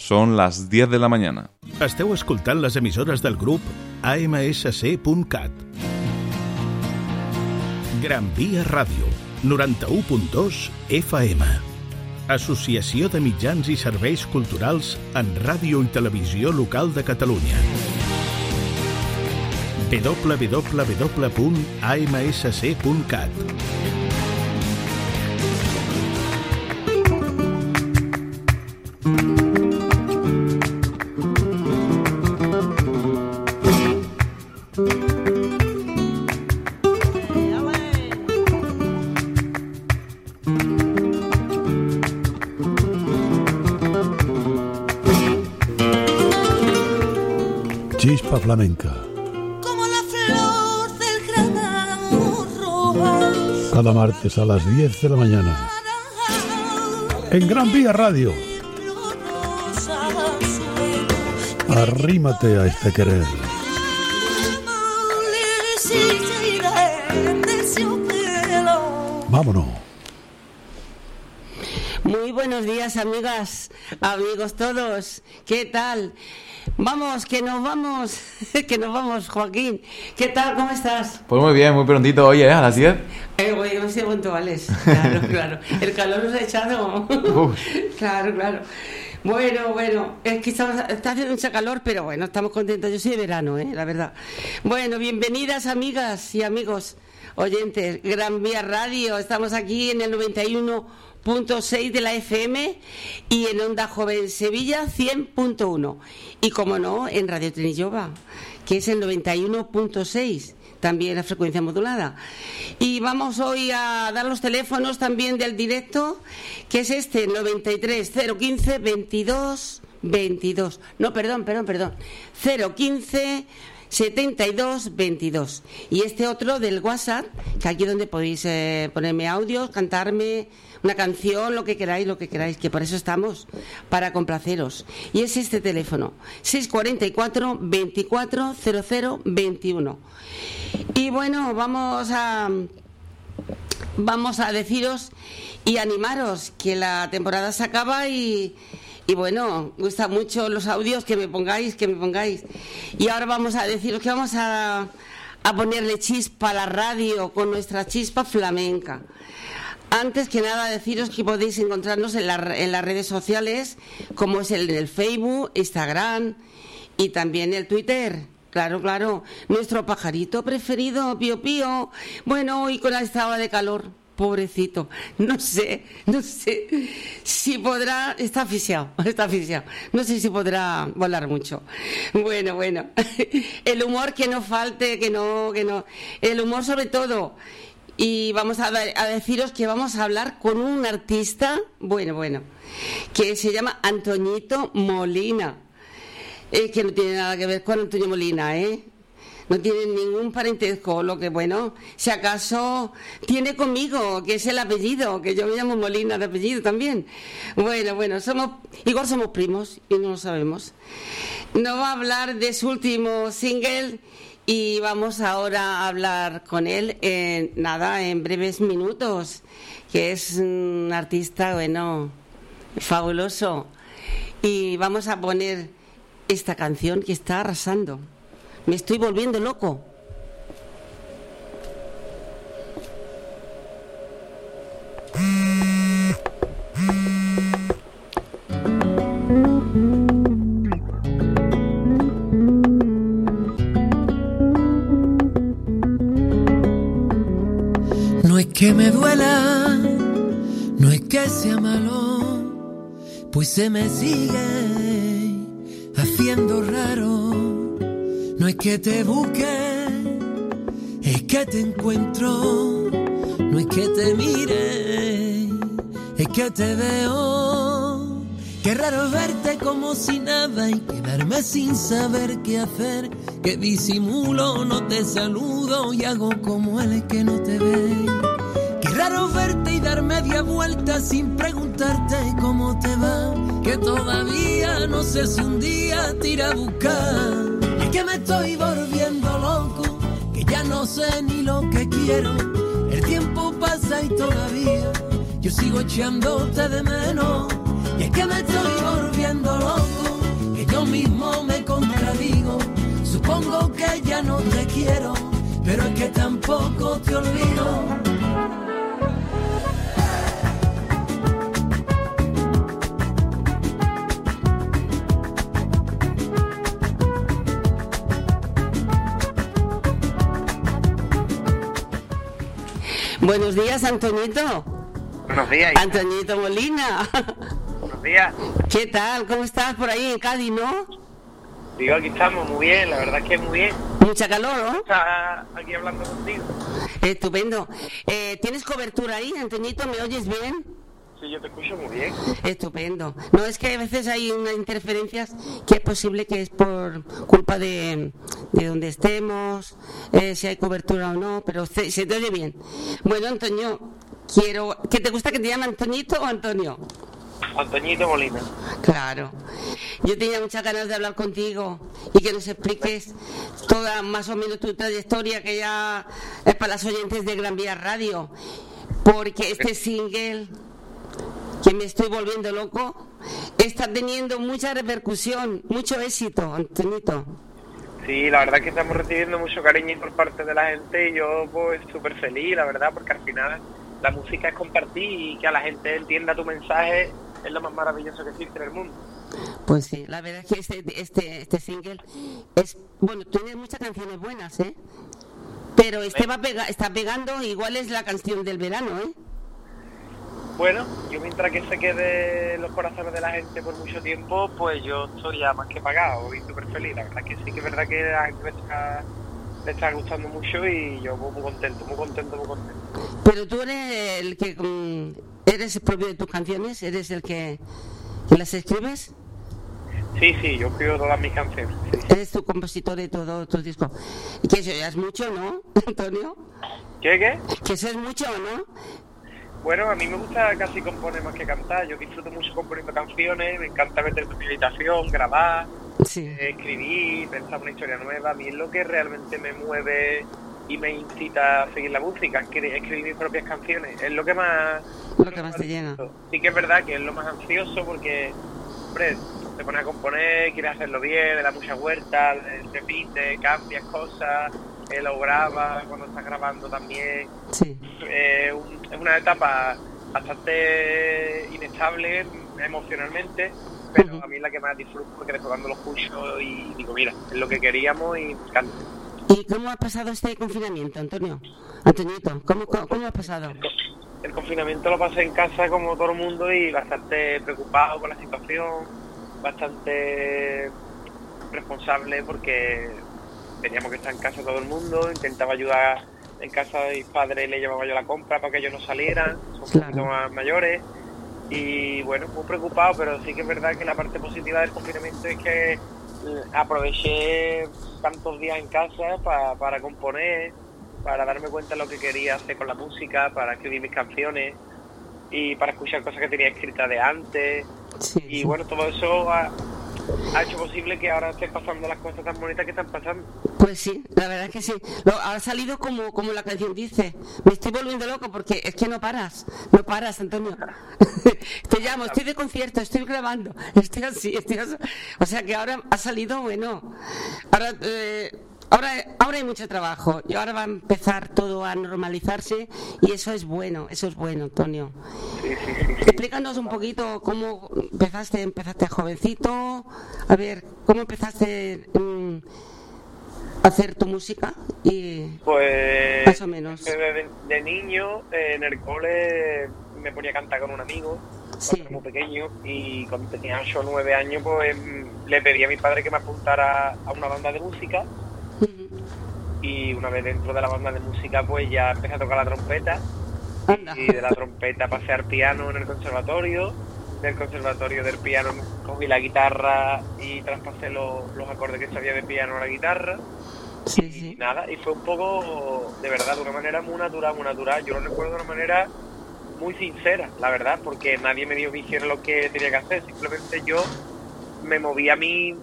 Són les 10 de la mañana. Esteu escoltant les emissores del grup AMSC.cat. Gran Via Ràdio, 91.2 FM. Associació de Mitjans i Serveis Culturals en Ràdio i Televisió Local de Catalunya www.amsc.cat flamenca. como la flor del granado Cada martes a las 10 de la mañana. En Gran Vía Radio. Arrímate a este querer. Vámonos. Muy buenos días, amigas, amigos todos. ¿Qué tal? Vamos, que nos vamos, que nos vamos, Joaquín. ¿Qué tal? ¿Cómo estás? Pues muy bien, muy prontito hoy, ¿eh? A las 10. Eh, güey, no sé puntuales. Claro, claro. El calor nos ha echado. Claro, claro. Bueno, bueno, es que estamos, está haciendo mucha calor, pero bueno, estamos contentos. Yo soy de verano, ¿eh? la verdad. Bueno, bienvenidas, amigas y amigos oyentes. Gran Vía Radio, estamos aquí en el 91.6 de la FM y en Onda Joven Sevilla 100.1. Y como no, en Radio Trinillova, que es el 91.6 también la frecuencia modulada. Y vamos hoy a dar los teléfonos también del directo, que es este, 93 015 22 22. No, perdón, perdón, perdón. 015 72 22. Y este otro del WhatsApp, que aquí donde podéis eh, ponerme audios, cantarme una canción, lo que queráis, lo que queráis, que por eso estamos, para complaceros. Y es este teléfono, 644 24 00 21. Y bueno, vamos a vamos a deciros y animaros que la temporada se acaba y, y bueno, gusta mucho los audios que me pongáis, que me pongáis. Y ahora vamos a deciros que vamos a, a ponerle chispa a la radio con nuestra chispa flamenca. Antes que nada, deciros que podéis encontrarnos en, la- en las redes sociales, como es el, el Facebook, Instagram y también el Twitter. Claro, claro. Nuestro pajarito preferido, Pío Pío. Bueno, hoy con la estaba de calor. Pobrecito. No sé, no sé si podrá. Está asfixiado, está asfixiado. No sé si podrá volar mucho. Bueno, bueno. El humor que no falte, que no, que no. El humor sobre todo. Y vamos a, deciros que vamos a hablar con un artista, bueno, bueno, que se llama Antoñito Molina. Eh, que no tiene nada que ver con Antonio Molina, ¿eh? No tiene ningún parentesco, lo que bueno, si acaso tiene conmigo, que es el apellido, que yo me llamo Molina de apellido también. Bueno, bueno, somos, igual somos primos y no lo sabemos. Nos va a hablar de su último single y vamos ahora a hablar con él en nada, en breves minutos, que es un artista, bueno, fabuloso. Y vamos a poner esta canción que está arrasando. Me estoy volviendo loco. No es que me duela, no es que sea malo, pues se me sigue haciendo raro. Es que te busque, es que te encuentro. No es que te mire, es que te veo. Qué raro verte como si nada y quedarme sin saber qué hacer. Que disimulo, no te saludo y hago como el que no te ve. Qué raro verte y dar media vuelta sin preguntarte cómo te va. Que todavía no sé si un día te iré a buscar que me estoy volviendo loco, que ya no sé ni lo que quiero. El tiempo pasa y todavía yo sigo echándote de menos. Y es que me estoy volviendo loco, que yo mismo me contradigo. Supongo que ya no te quiero, pero es que tampoco te olvido. Buenos días, Antonito. Buenos días. Antonito Molina. Buenos días. ¿Qué tal? ¿Cómo estás por ahí en Cádiz, no? Digo, aquí estamos muy bien, la verdad es que muy bien. Mucha calor, ¿no? Está aquí hablando contigo. Estupendo. Eh, ¿Tienes cobertura ahí, Antonito? ¿Me oyes bien? Sí, yo te escucho muy bien. Estupendo. No, es que a veces hay unas interferencias que es posible que es por culpa de, de donde estemos, eh, si hay cobertura o no, pero se, se te oye bien. Bueno, Antonio, quiero... ¿Qué te gusta que te llame Antonito o Antonio? Antoñito Molina. Claro. Yo tenía muchas ganas de hablar contigo y que nos expliques toda más o menos tu trayectoria que ya es para las oyentes de Gran Vía Radio. Porque este single, que me estoy volviendo loco, está teniendo mucha repercusión, mucho éxito, Antonito. Sí, la verdad es que estamos recibiendo mucho cariño por parte de la gente y yo pues súper feliz, la verdad, porque al final la música es compartir y que a la gente entienda tu mensaje es lo más maravilloso que existe en el mundo. Pues sí, la verdad es que este, este, este single es, bueno, tiene muchas canciones buenas, ¿eh? Pero este va pega, está pegando, igual es la canción del verano, ¿eh? Bueno, yo mientras que se quede en los corazones de la gente por mucho tiempo, pues yo estoy ya más que pagado y súper feliz. La verdad que sí que es verdad que la gente le está, le está gustando mucho y yo muy contento, muy contento, muy contento. Pero tú eres el que mm, eres el propio de tus canciones, eres el que, las escribes, Sí, sí, yo escribo todas mis canciones. sí. eres tu compositor de todos tus discos. Y que eso ya es mucho, ¿no, Antonio? ¿Qué, qué? Que eso es mucho, ¿no? Bueno, a mí me gusta casi componer más que cantar. Yo disfruto mucho componiendo canciones, me encanta meterme en mi habitación, grabar, Sí. eh, escribir, pensar una historia nueva. A mí es lo que realmente me mueve y me incita a seguir la música, escri- escribir mis propias canciones. Es lo que más... Lo que más te llena. Sí que es verdad que es lo más ansioso porque, hombre, te pones a componer, quieres hacerlo bien, le das mucha vuelta, le repite, cambias cosas, eh, lo grabas cuando estás grabando también Sí. eh, un- es una etapa bastante inestable emocionalmente, pero Ujú. a mí es la que más disfruto porque después cuando lo escucho y digo, mira, es lo que queríamos y me encanta. ¿Y cómo ha pasado este confinamiento, Antonio? Antonito, ¿cómo, cómo, cómo ha pasado? El confinamiento lo pasé en casa como todo el mundo y bastante preocupado con la situación, bastante responsable porque teníamos que estar en casa todo el mundo, intentaba ayudar en casa de mis padres, le llevaba yo la compra para que ellos no salieran, son un poquito más mayores y bueno, muy preocupado, pero sí que es verdad que la parte positiva del confinamiento es que eh, aproveché tantos días en casa pa- para componer, para darme cuenta de lo que quería hacer con la música, para escribir mis canciones y para escuchar cosas que tenía escritas de antes. Sí, Y sí. bueno, todo eso ha, ha hecho posible que ahora esté pasando las cosas tan bonitas que están pasando. Pues sí, la verdad es que sí. Ha salido como, como la canción dice. Me estoy volviendo loco porque es que no paras. No paras, Antonio. Te llamo, estoy de concierto, estoy grabando. Estoy así, estoy así. O sea que ahora ha salido, bueno. Ahora, eh, ahora, ahora hay mucho trabajo y ahora va a empezar todo a normalizarse y eso es bueno, eso es bueno, Antonio. Sí, sí, sí. sí. Explícanos un poquito cómo empezaste, empezaste jovencito, a ver, cómo empezaste mm, a hacer tu música y Pues Más o menos. de, niño eh, en el cole me ponía a cantar con un amigo cuando era muy pequeño y cuando tenía 8 o 9 años pues le pedí a mi padre que me apuntara a una banda de música Y una vez dentro de la banda de música pues ya empecé a tocar la trompeta Anda. y de la trompeta pasé al piano en el conservatorio del conservatorio del piano cogí la guitarra y traspasé los, los acordes que sabía de piano a la guitarra Sí, y sí. nada, y fue un poco, de verdad, de una manera muy natural, muy natural. Yo lo recuerdo de una manera muy sincera, la verdad, porque nadie me dijo que hiciera lo que tenía que hacer. Simplemente yo me movía mi,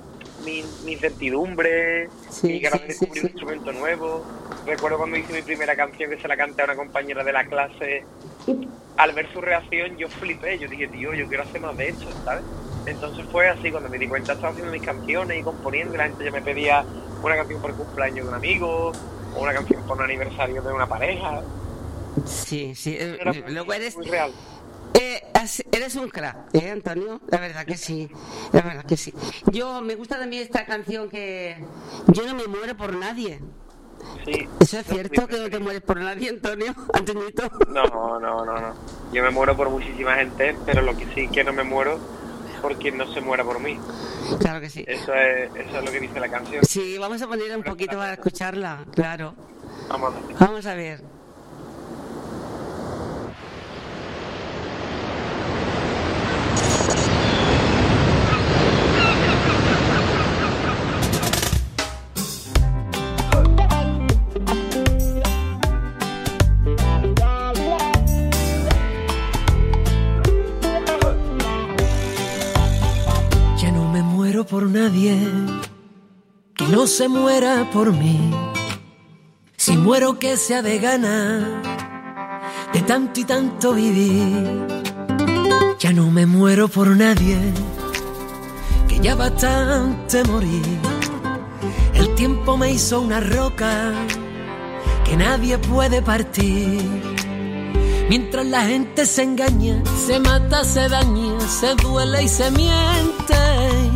mi, mi incertidumbre, Sí, mi ganas sí, de sí, descubrir sí. un instrumento nuevo. Recuerdo cuando hice mi primera canción que se la canté a una compañera de la clase. Al ver su reacción, yo flipé. Yo dije, tío, yo quiero hacer más de esto, ¿sabes? Entonces fue así, cuando me di cuenta estaba haciendo mis canciones y componiendo, y la gente ya me pedía una canción por el cumpleaños de un amigo, o una canción por un aniversario de una pareja. Sí, sí. eh, Era Luego eres, muy real. Has- eres un crack, ¿eh, Antonio? La verdad que sí, la verdad que sí. Yo me gusta también esta canción que yo no me muero por nadie. Sí. ¿Eso es cierto que no te mueres por nadie, Antonio? Antonito. No, no, no, no. Yo me muero por muchísima gente, pero lo que sí que no me muero por quien no se muera por mí. Claro que sí. Eso es, eso es lo que dice la canción. Sí, vamos a poner un poquito para escucharla, claro. Vamos a ver. Vamos a ver. Por nadie que no se muera por mí. Si muero que sea de gana de tanto y tanto vivir. Ya no me muero por nadie que ya bastante morir. El tiempo me hizo una roca que nadie puede partir. Mientras la gente se engaña, se mata, se daña, se duele y se miente.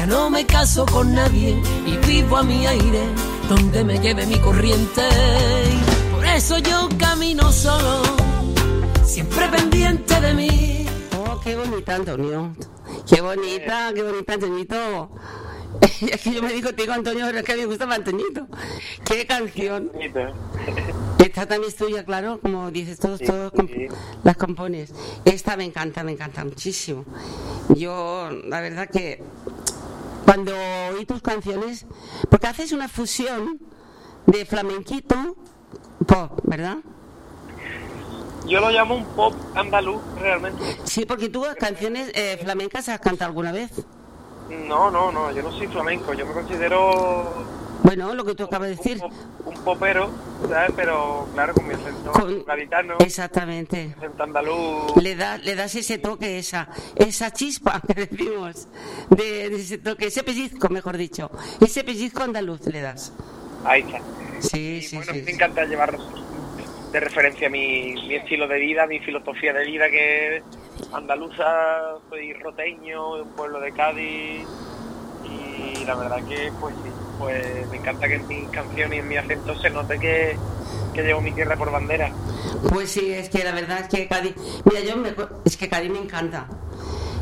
Ya no me caso con nadie y vivo a mi aire, donde me lleve mi corriente. Por eso yo camino solo, siempre pendiente de mí. Oh, qué bonita, Antonio. Qué bonita, qué bonita, Antoñito. Es que yo me digo, te digo Antonio, pero es que a mí me gusta más Antoñito. Qué canción. Esta también es tuya, claro, como dices, todos, Sí, todos sí. las compones. Esta me encanta, me encanta muchísimo. Yo, la verdad que cuando oí tus canciones, porque haces una fusión de flamenquito, pop, ¿verdad? Yo lo llamo un pop andaluz, realmente. Sí, porque tú canciones eh, flamencas has cantado alguna vez. No, no, no, yo no soy flamenco, yo me considero Bueno, lo que tú acabas de decir. un popero, ¿sabes? Pero claro, con mi acento Con- gaditano, Exactamente. acento andaluz. Le, da, le das ese toque, esa, esa chispa que decimos, de, de ese toque, ese pellizco, mejor dicho, ese pellizco andaluz le das. Ahí está. Sí, Y sí, bueno, sí. me encanta llevar de referencia mi, mi estilo de vida, mi filosofía de vida, que es andaluza, soy roteño, un pueblo de Cádiz. Y la verdad que, pues sí, pues me encanta que en mis canciones y en mi acento se note que, que llevo mi tierra por bandera. Pues sí, es que la verdad es que Cádiz, mira, yo me, es que Cádiz me encanta.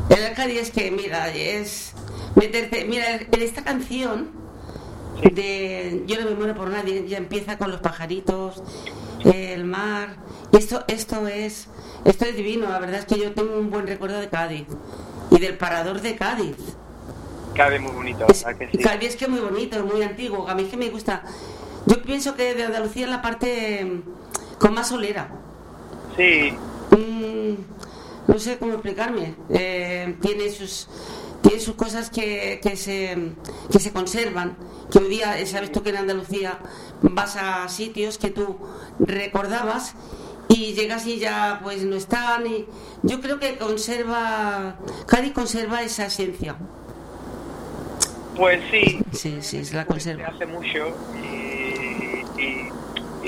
El Cádiz es que, mira, es meterte, mira, en esta canción de Yo no me muero por nadie, ya empieza con los pajaritos, el mar, esto, esto es, esto es divino, la verdad es que yo tengo un buen recuerdo de Cádiz y del parador de Cádiz. Cádiz muy bonito, Es- ¿verdad que sí? Es que es muy bonito, es muy antiguo, a mí es que me gusta. Yo pienso que de Andalucía es la parte mm, con más solera. Sí, Mm, no sé cómo explicarme. Eh, tiene sus tiene sus cosas que, que se que se conservan. Que hoy día eh, sabes tú que en Andalucía vas a sitios que tú recordabas y llegas y ya pues no están. Y yo creo que conserva Cádiz conserva esa esencia. Pues sí, Sí, sí, se la se conserva. hace mucho y, y-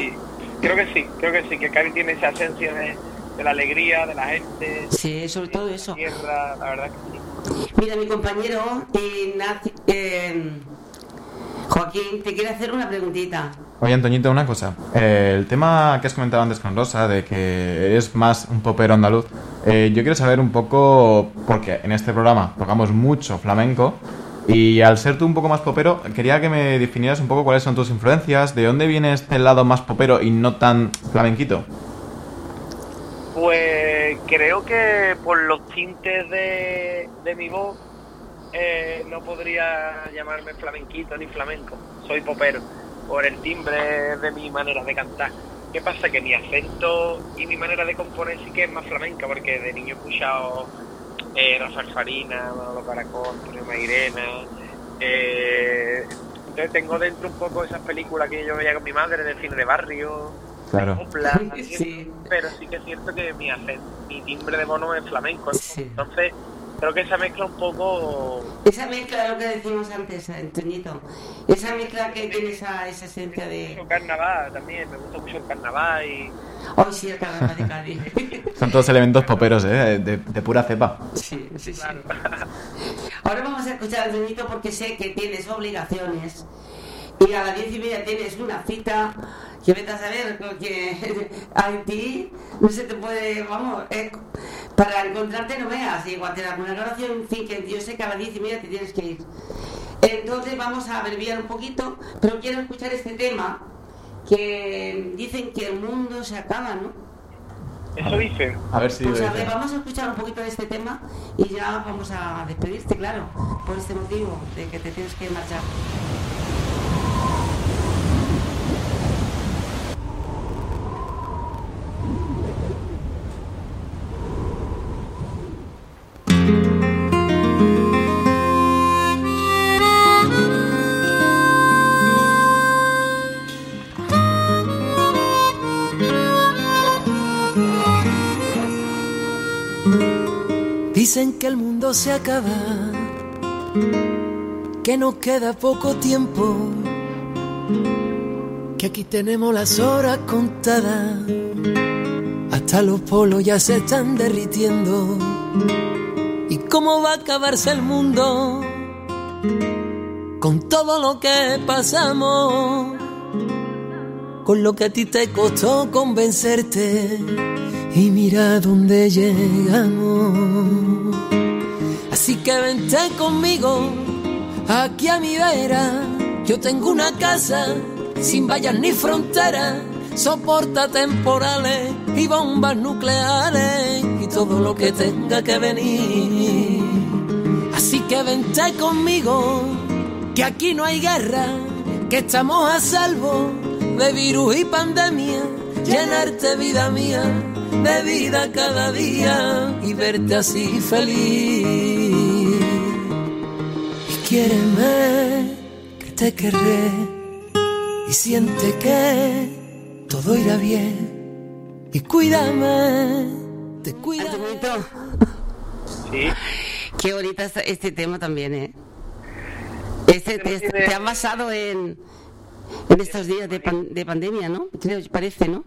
y creo que sí, creo que sí, que Cádiz tiene esa esencia de, de la alegría, de la gente, Sí, sobre todo de la eso. tierra, la verdad que sí. Mira, mi compañero Ignacio, eh, Joaquín, te quiere hacer una preguntita. Oye, Antoñito, una cosa. Eh, el tema que has comentado antes con Rosa, de que eres más un popero andaluz, eh, yo quiero saber un poco, porque en este programa tocamos mucho flamenco, y al ser tú un poco más popero, quería que me definieras un poco cuáles son tus influencias, de dónde viene este lado más popero y no tan flamenquito. Pues creo que por los tintes de, de mi voz eh, no podría llamarme flamenquito ni flamenco, soy popero, por el timbre de mi manera de cantar. ¿Qué pasa? Que mi acento y mi manera de componer sí que es más flamenca, porque de niño he escuchado eh, Rafael Farina, Manolo Caracol, Antonio Mairena. eh, entonces tengo dentro un poco esas películas que yo veía con mi madre de cine de barrio, Claro. copla, Sí. pero sí que es cierto que mi acento, mi timbre de mono es flamenco. Sí. Entonces, creo que esa mezcla un poco... Esa mezcla, lo que decimos antes, Antoñito, esa mezcla que tiene esa, esa esencia de... El carnaval también, me gusta mucho el carnaval y... Hoy sí, el carnaval de Cádiz. Son todos elementos poperos, ¿eh? De, de pura cepa. Sí, sí, sí. Ahora vamos a escuchar a Antoñito porque sé que tienes obligaciones y a las diez y media tienes una cita que vete a saber porque a ti no se te puede, vamos, eh, para encontrarte no veas, igual te da alguna grabación, en fin, que yo sé que a las diez y media te tienes que ir. Entonces vamos a abreviar un poquito, pero quiero escuchar este tema que dicen que el mundo se acaba, ¿no? Eso dicen. A ver si... Pues a ver, vamos a escuchar un poquito de este tema y ya vamos a despedirte, claro, por este motivo de que te tienes que marchar. Dicen que el mundo se acaba, que nos queda poco tiempo, que aquí tenemos las horas contadas, hasta los polos ya se están derritiendo. ¿Y cómo va a acabarse el mundo con todo lo que pasamos? Con lo que a ti te costó convencerte y mira dónde llegamos. Así que vente conmigo aquí a mi vera. Yo tengo una casa sin vallas ni fronteras, soporta temporales y bombas nucleares y todo lo que tenga que venir. Así que vente conmigo, que aquí no hay guerra, que estamos a salvo de virus y pandemia. Llenarte vida mía de vida cada día y verte así feliz. Y quiéreme, que te querré y siente que todo irá bien. Y cuídame, te Sí. qué bonita está este tema también, ¿eh? Este, te, te has basado en, en estos días de, pan- de pandemia, ¿no? Creo, parece, ¿no?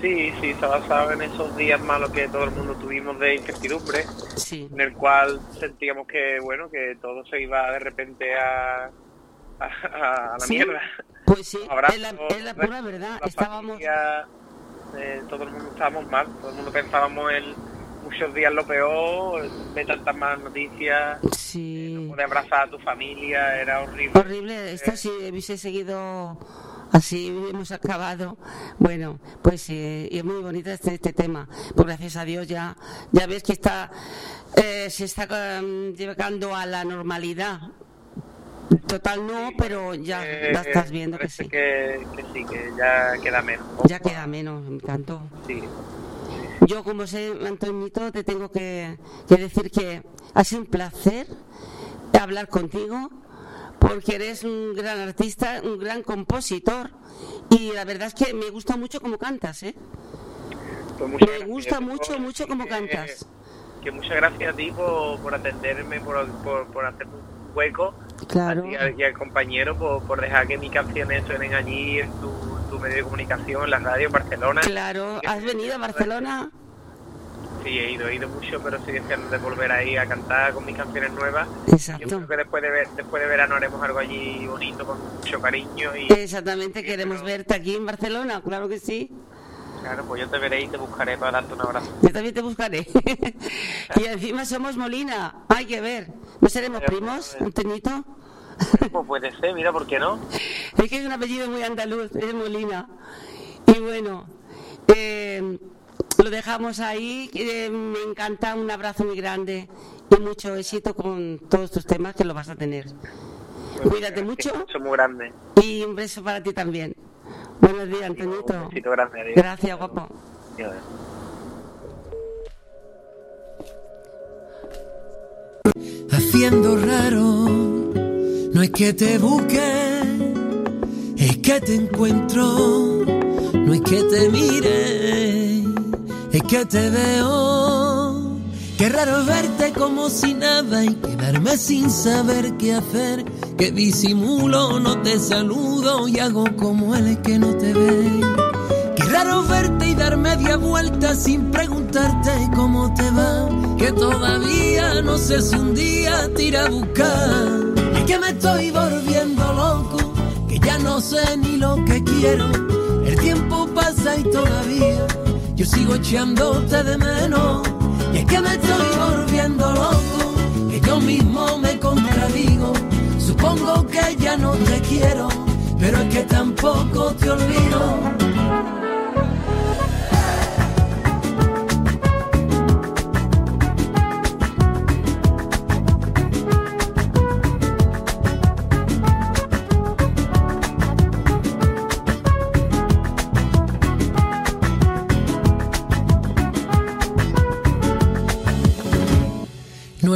Sí, sí, se ha basado en esos días malos que todo el mundo tuvimos de incertidumbre, Sí. en el cual sentíamos que, bueno, que todo se iba de repente a, a, a la Sí, mierda. Pues sí, Abrazos, es la, es la pura verdad. la Estábamos... familia, eh, todo el mundo estábamos mal, todo el mundo pensábamos en muchos días lo peor, de tantas malas noticias, Sí. poder abrazar a tu familia, era horrible. Horrible, esto si hubiese seguido así, hemos acabado. Bueno, pues eh, y es muy bonito este, este tema. Pues gracias a Dios ya, ya ves que está, eh, se está um, llegando a la normalidad. Total no, pero ya Eh, la estás viendo que sí. Que, que sí, que ya queda menos. Ya queda menos, me encantó. Sí. Yo, como sé, Antonito, te tengo que, que decir que ha sido un placer hablar contigo, porque eres un gran artista, un gran compositor, y la verdad es que me gusta mucho cómo cantas, ¿eh? Pues Me gracias. gusta Yo mucho, mucho cómo que- cantas. Que muchas gracias a ti por, por atenderme, por, por, por hacerme un hueco. Claro. Y al, y al compañero por, por dejar que mis canciones suenen allí en tu, tu medio de comunicación, la radio en Barcelona. Claro, ¿has venido a Barcelona? Sí, he ido, he ido mucho, pero estoy deseando de volver ahí a cantar con mis canciones nuevas. Exacto. Yo creo que después de, ver- después de verano haremos algo allí bonito, con mucho cariño. Y Exactamente, queremos verte aquí en Barcelona, claro que sí. claro, pues yo te veré y te buscaré para darte un abrazo. Yo también te buscaré. y encima somos Molina, hay que ver. ¿No seremos primos, Antonito? Pues puede ser, mira, ¿por qué no? Es que es un apellido muy andaluz, es Molina. Y bueno, eh, lo dejamos ahí. eh, me encanta, un abrazo muy grande y mucho éxito con todos tus temas que lo vas a tener. Cuídate mucho Son muy grandes. y un beso para ti también. Buenos días, Antonito. Un besito grande, adiós. Gracias, guapo. Adiós. haciendo raro. No es que te busque, es que te encuentro. No es que te mire, es que te veo. Qué raro verte como si nada y quedarme sin saber qué hacer. Que disimulo, no te saludo y hago como el que no te ve. Qué raro verte y dar media vuelta sin preguntarte cómo te va. Que todavía no sé si un día te iré a buscar. Es que me estoy volviendo loco, que ya no sé ni lo que quiero. El tiempo pasa y todavía yo sigo echándote de menos. Y es que me estoy volviendo loco, que yo mismo me contradigo. Supongo que ya no te quiero, pero es que tampoco te olvido.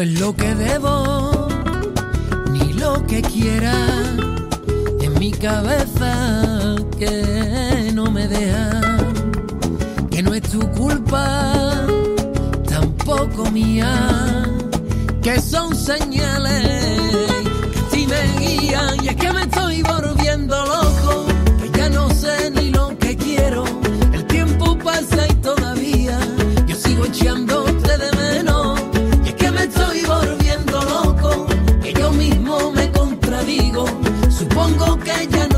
Es lo que debo, ni lo que quiera, en mi cabeza que no me deja, que no es tu culpa, tampoco mía, que son señales que a me guían y es que me estoy volviendo loco, que ya no sé ni lo que quiero, el tiempo pasa y todavía yo sigo echándote volviendo loco, que yo mismo me contradigo. Supongo que ya no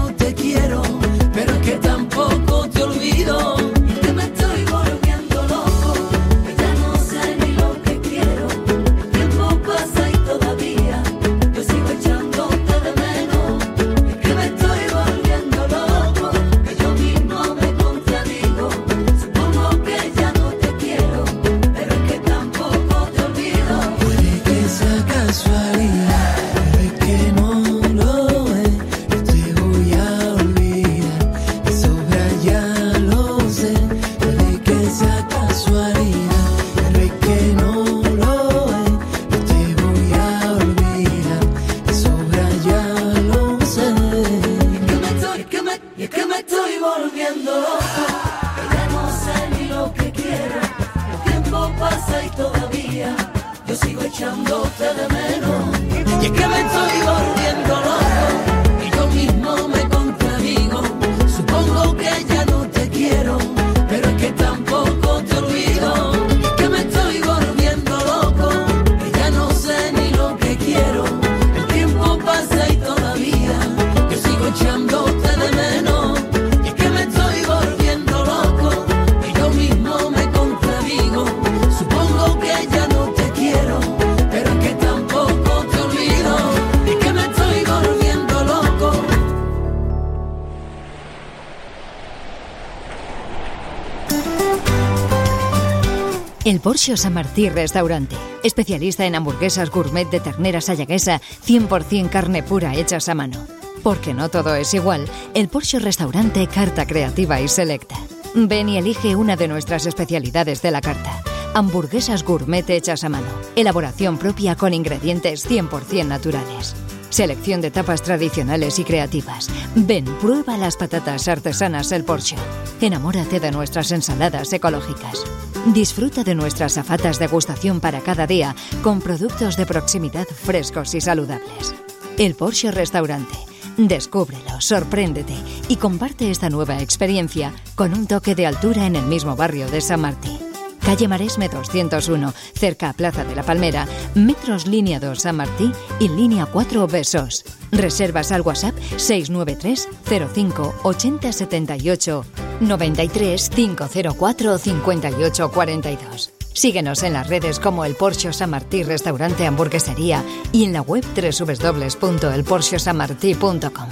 El Porsche San Martí Restaurante, especialista en hamburguesas gourmet de ternera sayaguesa, 100% carne pura hechas a mano. Porque no todo es igual, el Porsche Restaurante Carta Creativa y Selecta. Ven y elige una de nuestras especialidades de la carta. Hamburguesas gourmet hechas a mano, elaboración propia con ingredientes 100% naturales. Selección de tapas tradicionales y creativas. Ven, prueba las patatas artesanas El Porsche. Enamórate de nuestras ensaladas ecológicas. Disfruta de nuestras afatas degustación para cada día con productos de proximidad frescos y saludables. El Porsche Restaurante. Descúbrelo, sorpréndete y comparte esta nueva experiencia con un toque de altura en el mismo barrio de San Martín. Calle Maresme 201, cerca a Plaza de la Palmera, metros línea 2 San Martí y línea 4 Besos. Reservas al WhatsApp 693 05 80 78 93 504 58 42. Síguenos en las redes como el Porsche San Martí Restaurante Hamburguesería y en la web www.elporschesanmartí.com.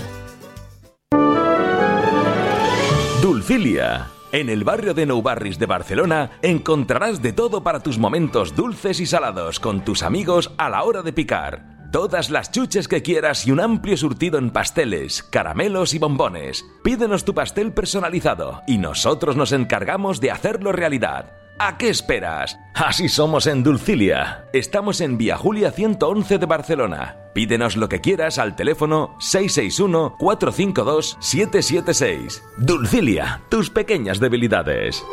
Dulcilia. En el barrio de Nou Barris de Barcelona encontrarás de todo para tus momentos dulces y salados con tus amigos a la hora de picar. Todas las chuches que quieras y un amplio surtido en pasteles, caramelos y bombones. Pídenos tu pastel personalizado y nosotros nos encargamos de hacerlo realidad. ¿A qué esperas? Así somos en Dulcilia. Estamos en Vía Julia 111 de Barcelona. Pídenos lo que quieras al teléfono 661-452-776. Dulcilia, tus pequeñas debilidades.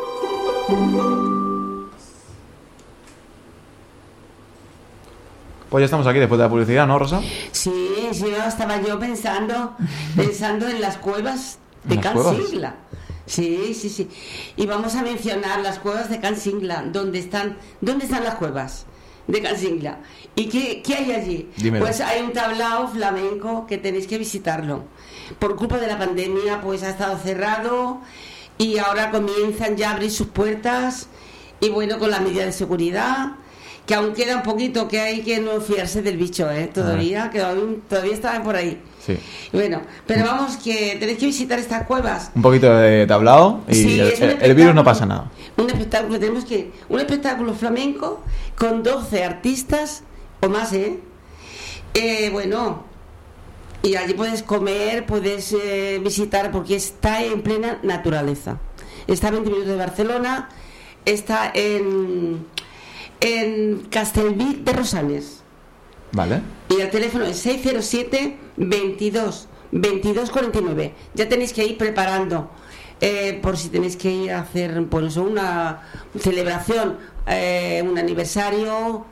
Pues ya estamos aquí después de la publicidad, ¿no, Rosa? Sí, sí, estaba yo pensando, pensando en las cuevas de ¿En las Can cuevas? Singla. Sí, sí, sí. Y vamos a mencionar las cuevas de Can Singla. ¿Dónde están, ¿Dónde están las cuevas de Can Singla? ¿Y qué, qué hay allí? Dímelo. Pues hay un tablao flamenco que tenéis que visitarlo. Por culpa de la pandemia, pues ha estado cerrado y ahora comienzan ya a abrir sus puertas y bueno, con las medidas de seguridad, que aún queda un poquito, que hay que no fiarse del bicho, ¿eh? Todavía, que aún- todavía están por ahí. Sí. Bueno, pero vamos, que tenéis que visitar estas cuevas. Un poquito de tablao y Sí, el, virus no pasa nada. Un espectáculo, tenemos que. Un espectáculo flamenco con 12 artistas o más, ¿eh? Eh, bueno, y allí puedes comer, puedes eh, visitar, porque está en plena naturaleza. Está a 20 minutos de Barcelona, está en, en Castelví de Rosanes. Vale. Y el teléfono es 607 22 22 49. Ya tenéis que ir preparando eh, por si tenéis que ir a hacer pues, una celebración, eh, un aniversario,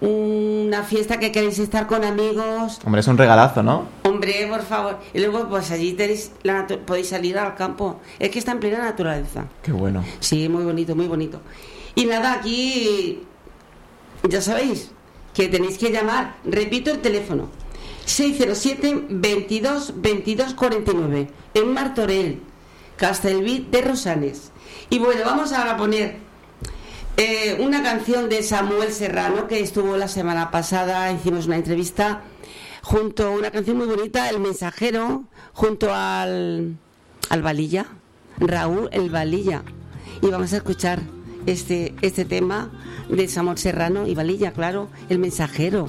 una fiesta que queréis estar con amigos. Hombre, es un regalazo, ¿no? Hombre, por favor. Y luego, pues allí tenéis la podéis salir al campo. Es que está en plena naturaleza. Qué bueno. Sí, muy bonito, muy bonito. Y nada, aquí ya sabéis que tenéis que llamar, repito el teléfono, 607 22 22 49 en Martorell, Castelví de Rosanes. Y bueno, vamos ahora a poner eh, una canción de Samuel Serrano que estuvo la semana pasada, hicimos una entrevista junto a una canción muy bonita, El Mensajero, junto al, al Valilla, Raúl El Valilla. Y vamos a escuchar este, este tema de Samuel Serrano y Valilla, claro, El Mensajero.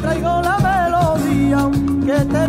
Traigo la melodía que te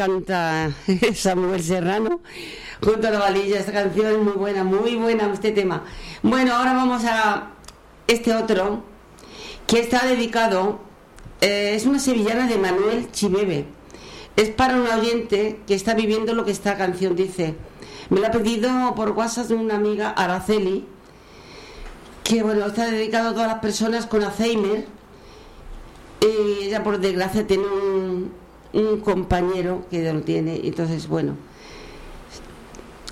canta Samuel Serrano. Con toda la valilla, esta canción es muy buena, muy buena este tema. Bueno, ahora vamos a este otro, que está dedicado, eh, es una sevillana de Manuel Chibebe. Es para un oyente que está viviendo lo que esta canción dice. Me la ha pedido por WhatsApp de una amiga, Araceli, que bueno, está dedicado a todas las personas con Alzheimer. Y ella por desgracia tiene un, un compañero que lo tiene, entonces bueno.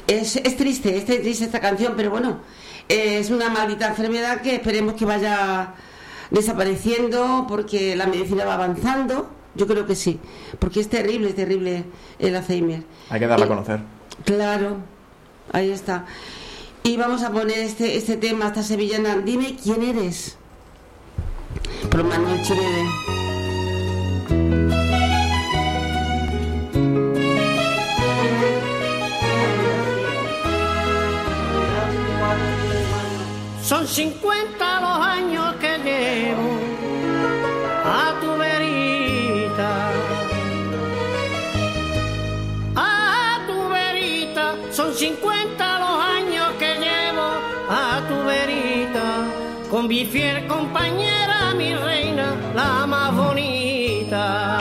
Es, es triste, es triste esta canción, pero bueno, es una maldita enfermedad que esperemos que vaya desapareciendo porque la medicina va avanzando. Yo creo que sí, porque es terrible, es terrible el Alzheimer. Hay que darla a conocer. Claro, ahí está. Y vamos a poner este, este tema, esta sevillana. Dime quién eres. Por Manuel Chirede. Son 50 los años que llevo a tu verita. A tu verita. Son 50 los años que llevo a tu verita. Con mi fiel compañera, mi reina, la más bonita.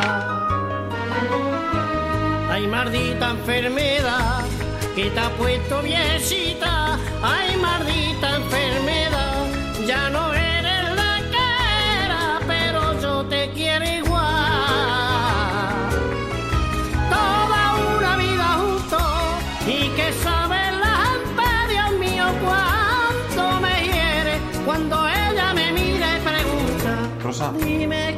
Ay, maldita enfermedad que te ha puesto viejita. Ay, maldita Rosa, Dime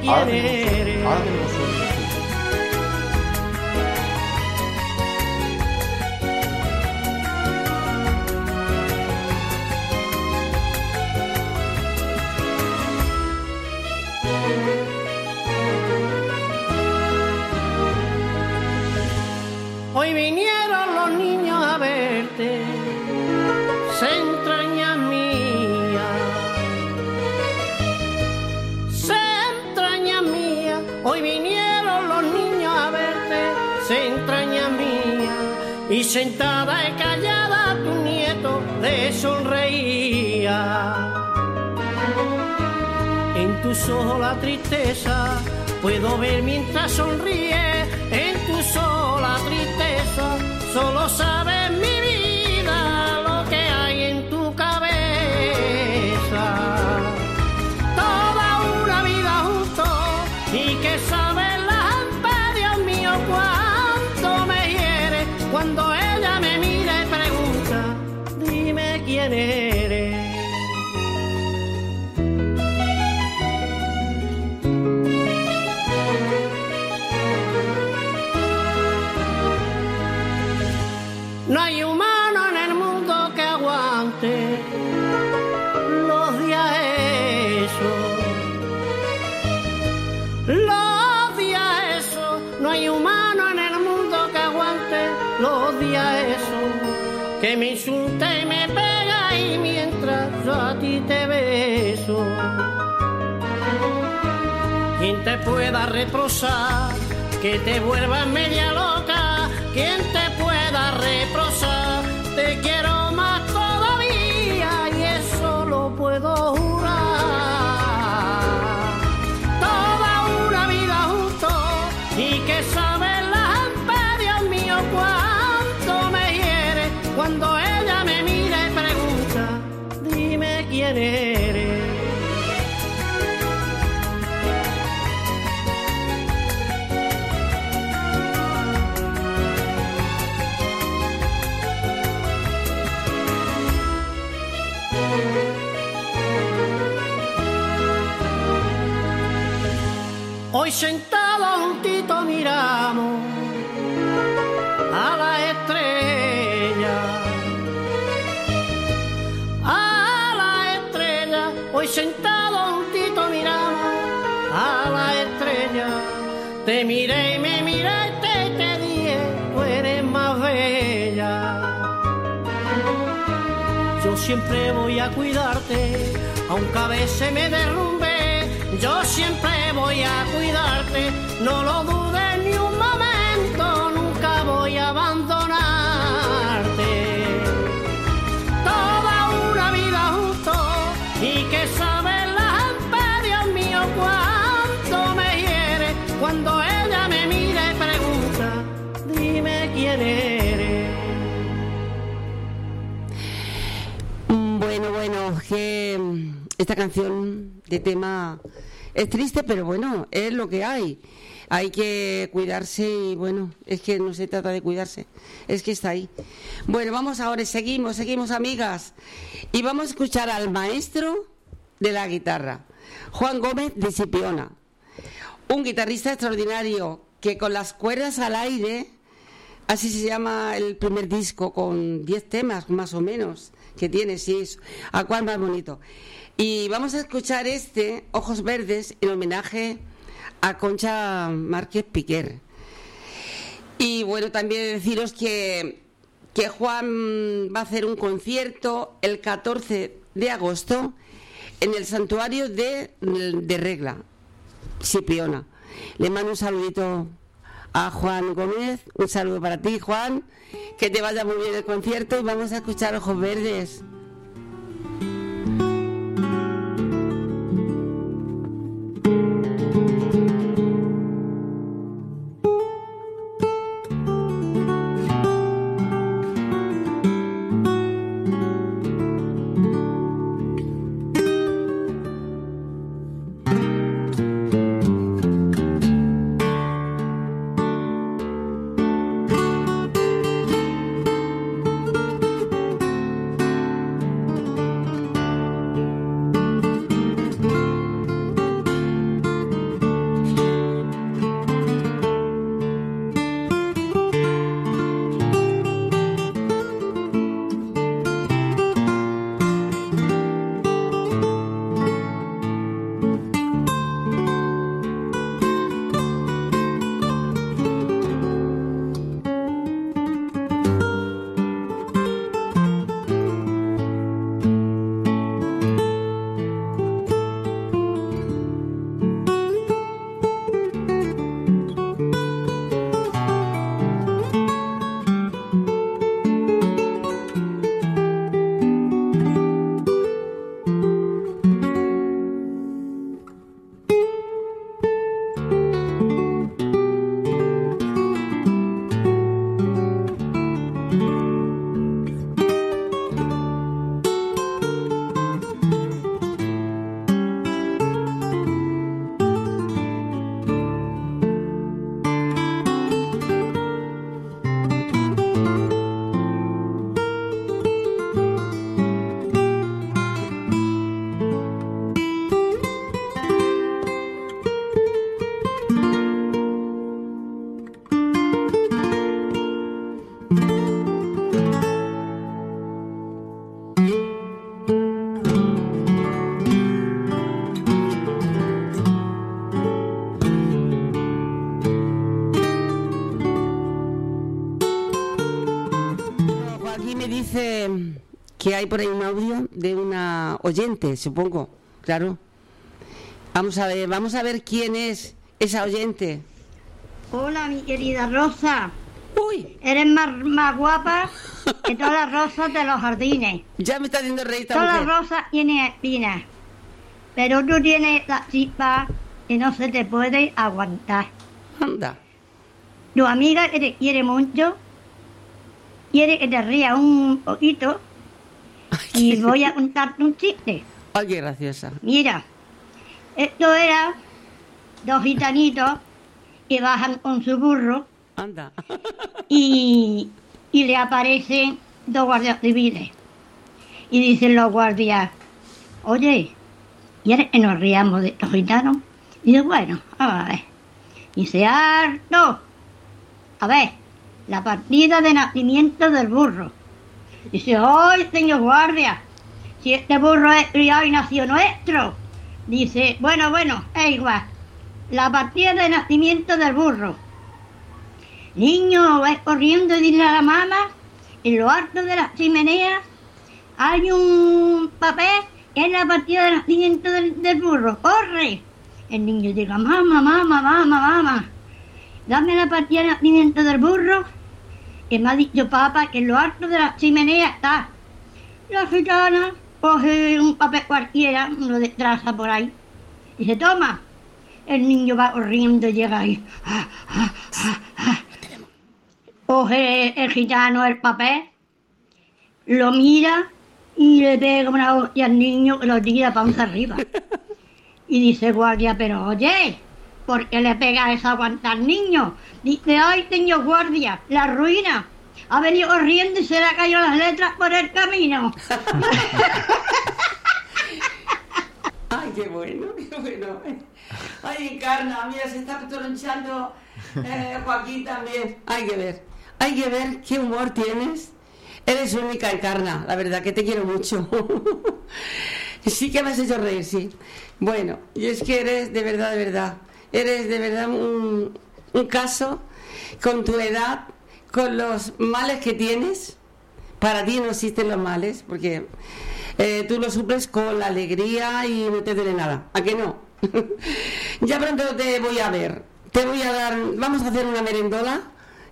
tus ojos la tristeza puedo ver mientras sonríe. Pueda reprochar que te vuelvas media sentados juntito miramos a la estrella, a la estrella. Hoy sentados juntito miramos a la estrella. Te miré y me miraste y te dije, tú eres más bella. Yo siempre voy a cuidarte, aunque a veces me derrumbe. Yo siempre voy a cuidarte, no lo dudes ni un momento, nunca voy a abandonarte. Toda una vida justo y que sabe la gente, Dios mío, cuánto me hiere cuando ella me mira y pregunta, dime quién eres. Bueno, bueno, que esta canción de tema es triste, pero bueno, es lo que hay. Hay que cuidarse y bueno, es que no se trata de cuidarse, es que está ahí. Bueno, vamos ahora, seguimos, seguimos amigas. Y vamos a escuchar al maestro de la guitarra, Juan Gómez de Cipiona. Un guitarrista extraordinario que con las cuerdas al aire, así se llama el primer disco, con 10 temas más o menos, que tiene, sí, a cuál más bonito. Y vamos a escuchar este, Ojos Verdes, en homenaje a Concha Márquez Piquer. Y bueno, también deciros que, que Juan va a hacer un concierto el 14 de agosto en el santuario de, de Regla, Cipriona. Le mando un saludito a Juan Gómez, un saludo para ti, Juan, que te vaya muy bien el concierto y vamos a escuchar Ojos Verdes. Por ahí un audio de una oyente, supongo, claro. Vamos a ver, vamos a ver quién es esa oyente. Hola, mi querida Rosa. Uy. Eres más, más guapa que todas las rosas de los jardines. Ya me está haciendo reír esta Todas las rosas tienen espinas. Pero tú tienes la chispa que no se te puede aguantar. Anda. Tu amiga que te quiere mucho quiere que te rías un poquito y voy a contarte un chiste. Ay, qué graciosa. Mira, esto era dos gitanitos que bajan con su burro Anda. y, y le aparecen dos guardias civiles. Y dicen los guardias, oye, ¿quieres que nos riamos de estos gitanos? Y dice, bueno, a ver. Dice, harto. A ver, la partida de nacimiento del burro. Dice, ¡ay, señor guardia! Si este burro es criado y nació nuestro. Dice, bueno, bueno, es igual. La partida de nacimiento del burro. Niño, vais corriendo y dile a la mamá, en lo alto de la chimenea hay un papel que es la partida de nacimiento del, burro. ¡Corre! El niño diga, mamá, mamá, mamá, mamá, dame la partida de nacimiento del burro, que me ha dicho papá que en lo alto de la chimenea está. La gitana coge un papel cualquiera, uno de traza por ahí, y se toma. El niño va corriendo y llega ahí. Coge el gitano el papel, lo mira y le pega una hostia al niño que lo tira panza arriba. Y dice guardia, pero oye, ¿por qué le pega esa guanta al niño? Dice, ay, señor guardia, la ruina. Ha venido corriendo y se le ha caído las letras por el camino. Ay, qué bueno, qué bueno. Ay, Encarna, mira, se está tronchando eh, Joaquín también. Hay que ver, hay que ver qué humor tienes. Eres única, Encarna, la verdad que te quiero mucho. sí que me has hecho reír, sí. Bueno, y es que eres de verdad, de verdad, eres de verdad un, un caso con tu edad, con los males que tienes. Para ti no existen los males, porque eh, tú lo suples con la alegría y no te duele nada. ¿A que no? ya pronto te voy a ver. Te voy a dar. Vamos a hacer una merendola,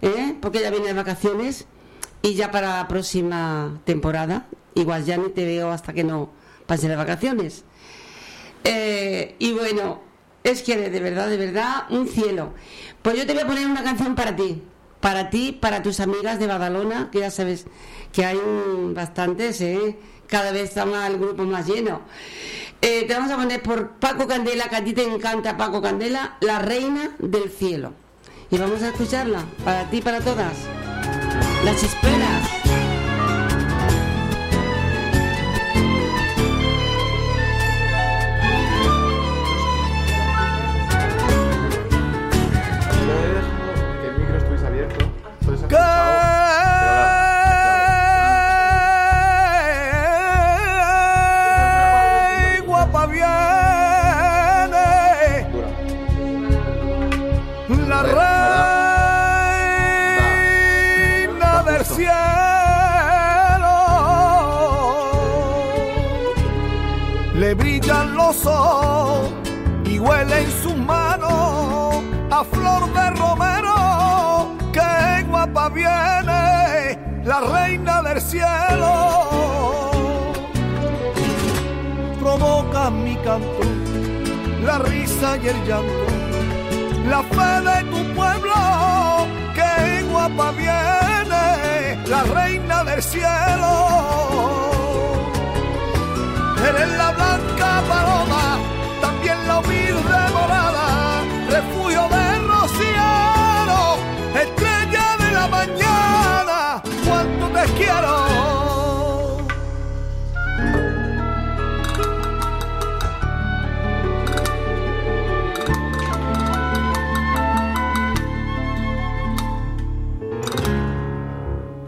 ¿eh? porque ya viene de vacaciones. Y ya para la próxima temporada, igual ya ni te veo hasta que no pase las vacaciones. Eh, y bueno, es que de verdad, de verdad, un cielo. Pues yo te voy a poner una canción para ti. Para ti, para tus amigas de Badalona, que ya sabes que hay un, bastantes, ¿eh? cada vez está más el grupo más lleno. Eh, te vamos a poner por Paco Candela, que a ti te encanta Paco Candela, La Reina del Cielo. Y vamos a escucharla, para ti, para todas. Las esperas. Y huele en sus manos a flor de romero. Que guapa viene la reina del cielo. Provoca mi canto, la risa y el llanto, la fe de tu pueblo, que guapa viene, la reina del cielo. Eres la blanca paloma, también la humilde morada, refugio de rociero, estrella de la mañana, cuánto te quiero.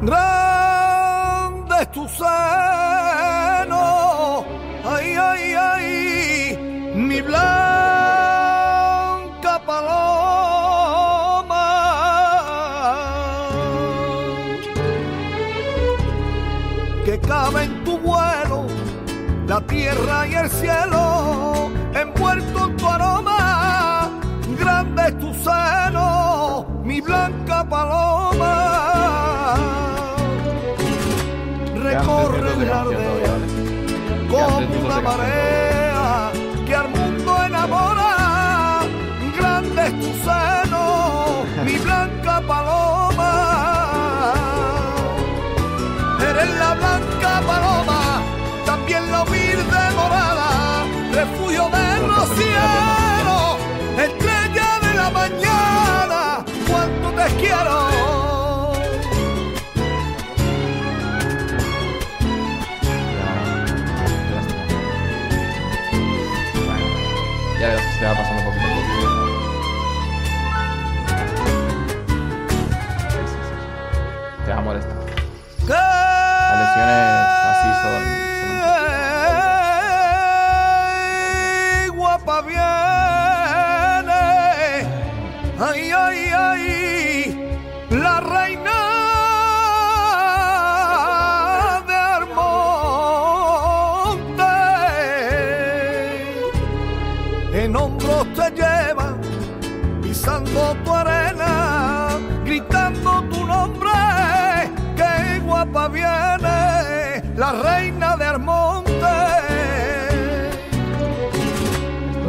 grande es tu tierra y el cielo, envuelto en tu aroma, grande es tu seno, mi blanca paloma. Recorre la aldea como una marea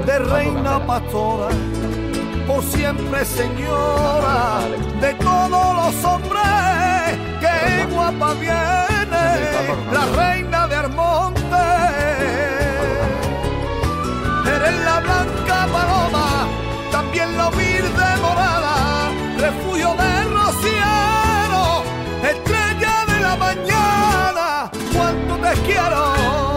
de reina pastora, por siempre señora de todos los hombres, qué guapa viene la reina de monte. Eres la blanca paloma, también la humilde morada, refugio de rociero, estrella de la mañana, cuánto te quiero.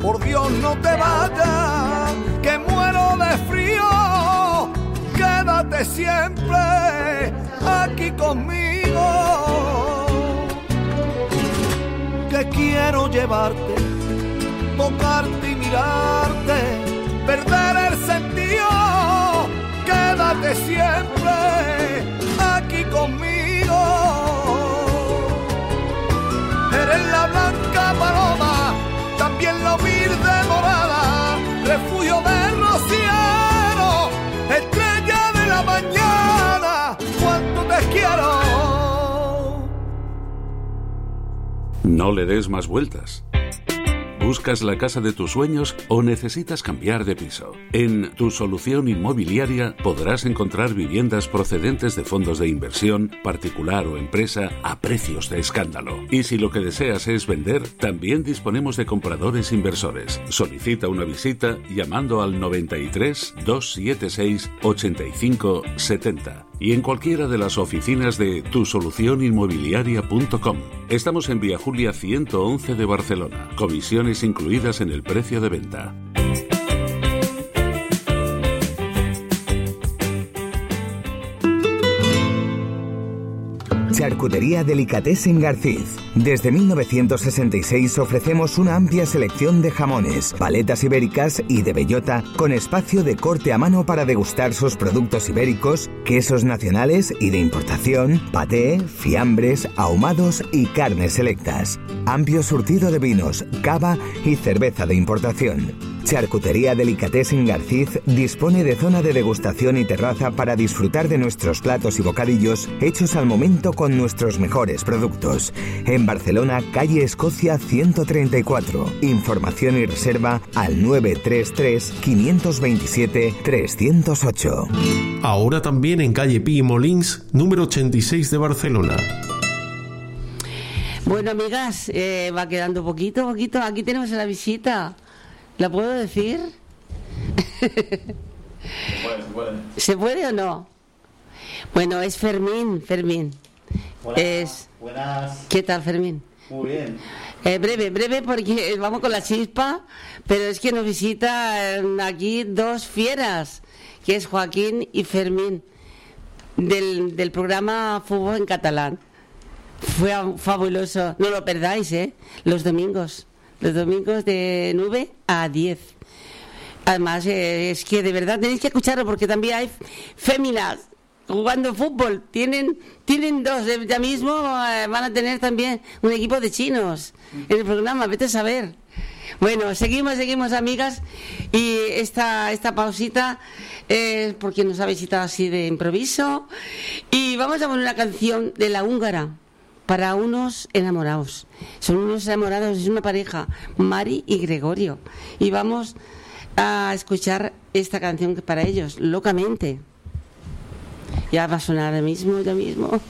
Por Dios no te vayas, que muero de frío. Quédate siempre aquí conmigo. Que quiero llevarte, tocarte y mirarte, perder el sentido. Quédate siempre aquí conmigo. Eres la blanca paloma, No le des más vueltas. ¿Buscas la casa de tus sueños o necesitas cambiar de piso? En Tu Solución Inmobiliaria podrás encontrar viviendas procedentes de fondos de inversión, particular o empresa, a precios de escándalo. Y si lo que deseas es vender, también disponemos de compradores inversores. Solicita una visita llamando al 93 276 85 70 y en cualquiera de las oficinas de tusolucioninmobiliaria.com. Estamos en Vía Julia 111 de Barcelona. Comisiones incluidas en el precio de venta. Charcutería Delicatessen Garciz. Desde 1966 ofrecemos una amplia selección de jamones, paletas ibéricas y de bellota con espacio de corte a mano para degustar sus productos ibéricos, quesos nacionales y de importación, paté, fiambres, ahumados y carnes selectas. Amplio surtido de vinos, cava y cerveza de importación. Charcutería Delicatessen Garciz dispone de zona de degustación y terraza para disfrutar de nuestros platos y bocadillos hechos al momento con nuestros mejores productos. En Barcelona, calle Escocia 134. Información y reserva al 933 527 308. Ahora también en calle Pi Molins, número 86 de Barcelona. Bueno, amigas, eh, va quedando poquito, poquito. Aquí tenemos a la visita. ¿La puedo decir? ¿Se puede o no? Bueno, es Fermín, Fermín. es... Buenas. ¿Qué tal, Fermín? Muy bien. Eh, breve, breve porque vamos con la chispa, pero es que nos visitan aquí dos fieras, que es Joaquín y Fermín, del, del programa Fútbol en Catalán. Fue fabuloso, no lo perdáis, ¿eh? Los domingos, los domingos de 9 a 10. Además, eh, es que de verdad tenéis que escucharlo porque también hay féminas jugando fútbol. Tienen, tienen dos, eh, ya mismo eh, van a tener también un equipo de chinos en el programa, vete a saber. Bueno, seguimos, seguimos, amigas. Y esta, esta pausita es porque nos ha visitado así de improviso. Y vamos a poner una canción de la húngara para unos enamorados. Son unos enamorados, es una pareja, Mari y Gregorio. Y vamos a escuchar esta canción que para ellos, locamente. Ya va a sonar ahora mismo, ya mismo.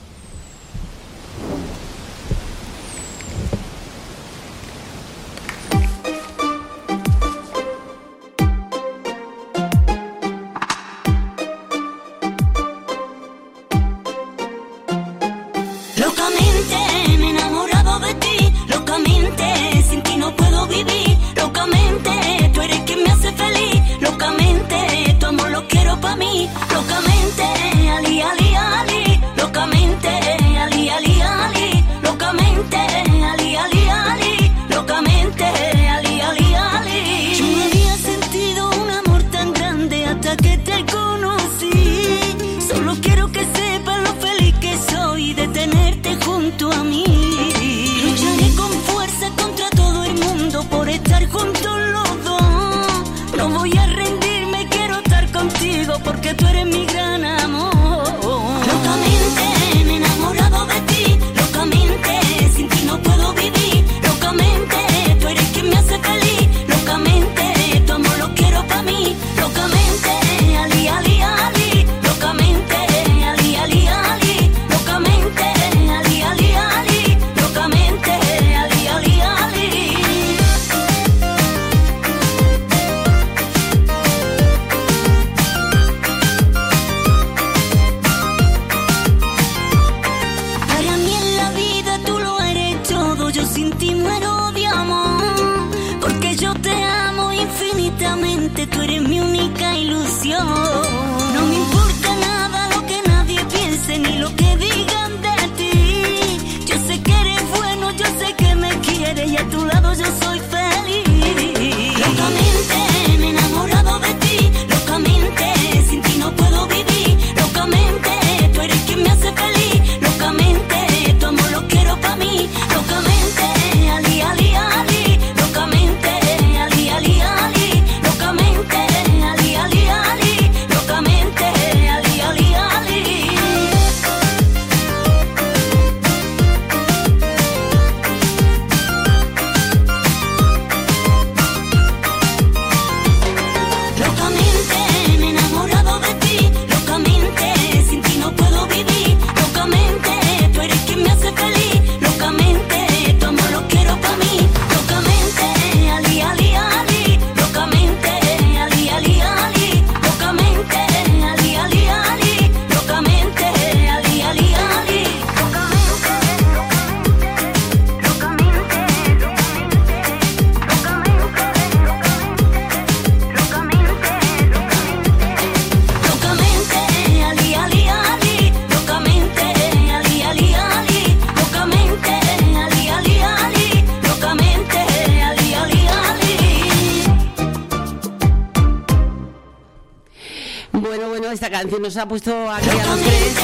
Esta canción nos ha puesto aquí a los tres.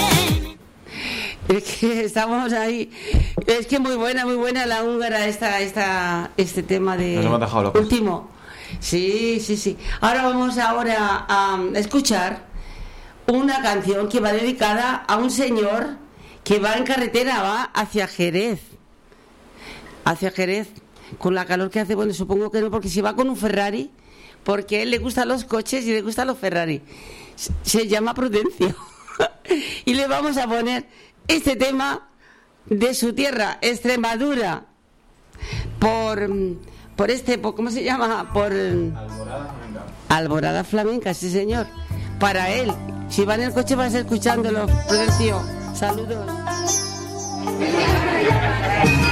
Es que estamos ahí. Es que muy buena, muy buena la húngara esta, esta, este tema de Nos hemos dejado locos. último. Sí, sí, sí. Ahora vamos ahora a escuchar una canción que va dedicada a un señor que va en carretera, va hacia Jerez. Hacia Jerez. Con la calor que hace, bueno, supongo que no, porque si va con un Ferrari, porque a él le gustan los coches y le gustan los Ferrari. Se- llama Prudencio. y le vamos a poner este tema de su tierra, Extremadura, por, por este, por- ¿cómo se llama? Por mm, Alborada Flamenca, sí señor. Para él, si va en el coche vas escuchándolo, Prudencio. Saludos.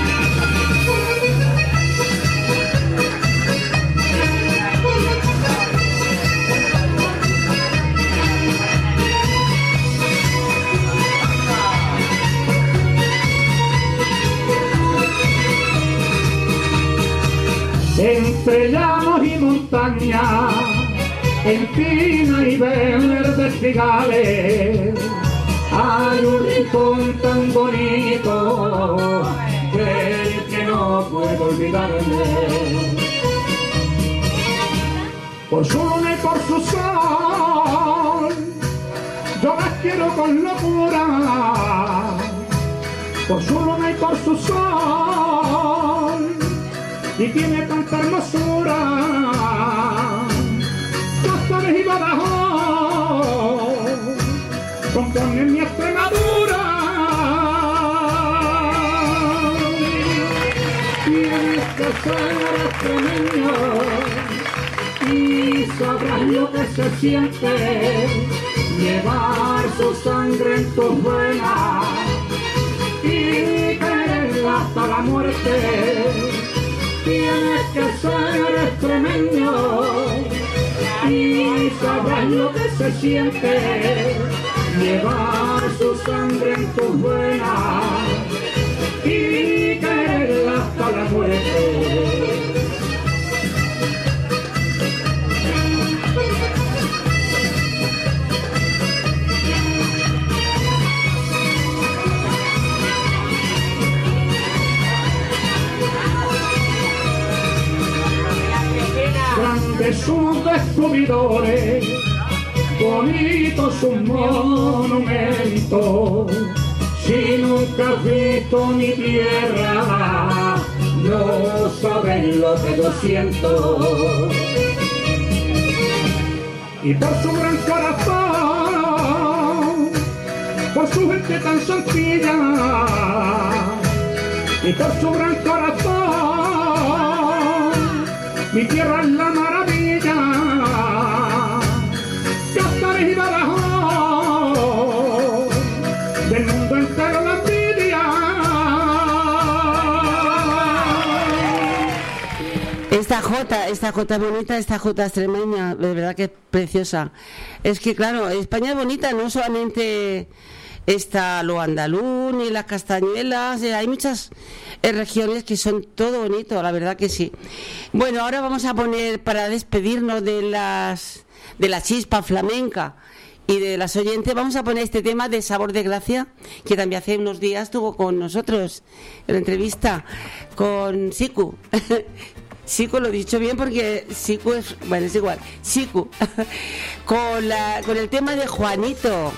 Entre llanos y montañas, encina y verdes trigales, hay un rincón tan bonito que no puedo olvidarme. Por su luna y por su sol, yo las quiero con locura. Por su luna y por su sol, y tiene tanta hermosura. Cáceres y Badajoz componen mi Extremadura. Tienes que ser extremeño y sabrás lo que se siente llevar su sangre en tus venas y quererla hasta la muerte tienes que ser extremeño y sabrás lo que se siente llevar su sangre en tus venas y quererla hasta la muerte. Sus descubridores, bonitos sus monumentos. Si nunca has visto mi tierra, no sabes lo que yo siento. Y por su gran corazón, por su gente tan sencilla, y por su gran corazón, mi tierra es la esta jota bonita, esta jota extremeña, de verdad que es preciosa. Es que, claro, España es bonita, no solamente está lo andaluz ni las castañuelas, eh, hay muchas eh, regiones que son todo bonito, la verdad que sí. Bueno, ahora vamos a poner para despedirnos de las de la chispa flamenca y de las oyentes, vamos a poner este tema de Sabor de Gracia, que también hace unos días estuvo con nosotros en la entrevista con Siku. Siku lo he dicho bien porque Siku es, bueno, es igual, Siku, con, la, con el tema de Juanito.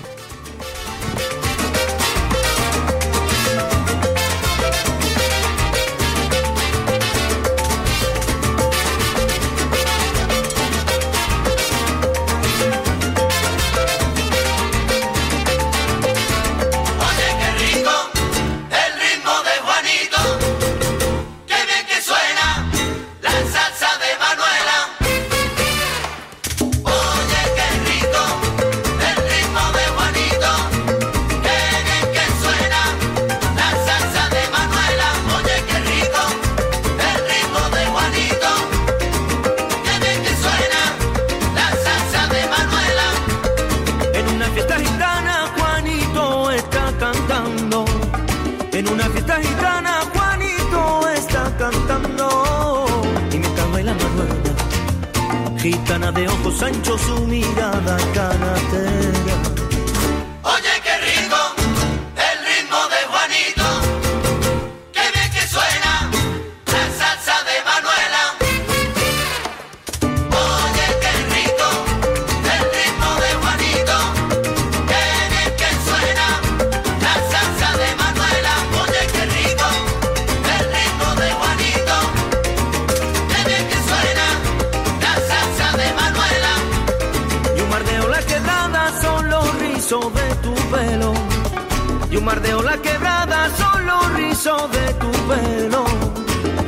Olas quebradas son los rizos de tu pelo.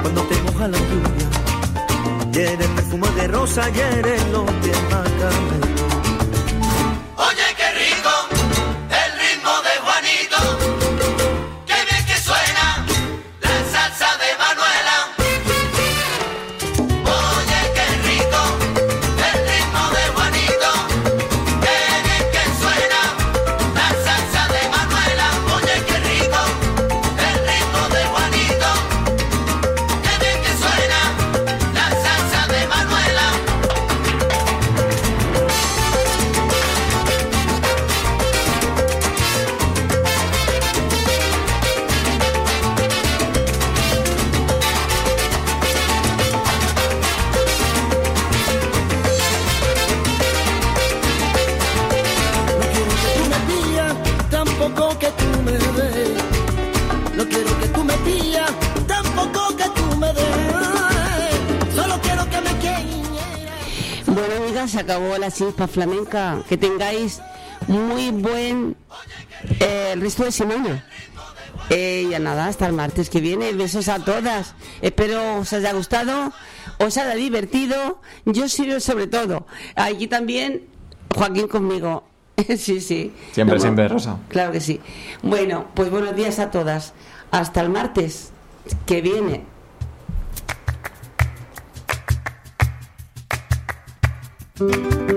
Cuando te moja la lluvia, y eres perfume de rosa, y eres pies macabros. La chispa flamenca. Que tengáis muy buen eh, el resto de semana. Eh, ya nada, hasta el martes que viene. Besos a todas. Espero os haya gustado, os haya divertido. Yo sirvo sobre todo. Aquí también Joaquín conmigo. sí, sí. Siempre, No, siempre, Rosa. Claro que sí. Bueno, pues buenos días a todas. Hasta el martes que viene. Thank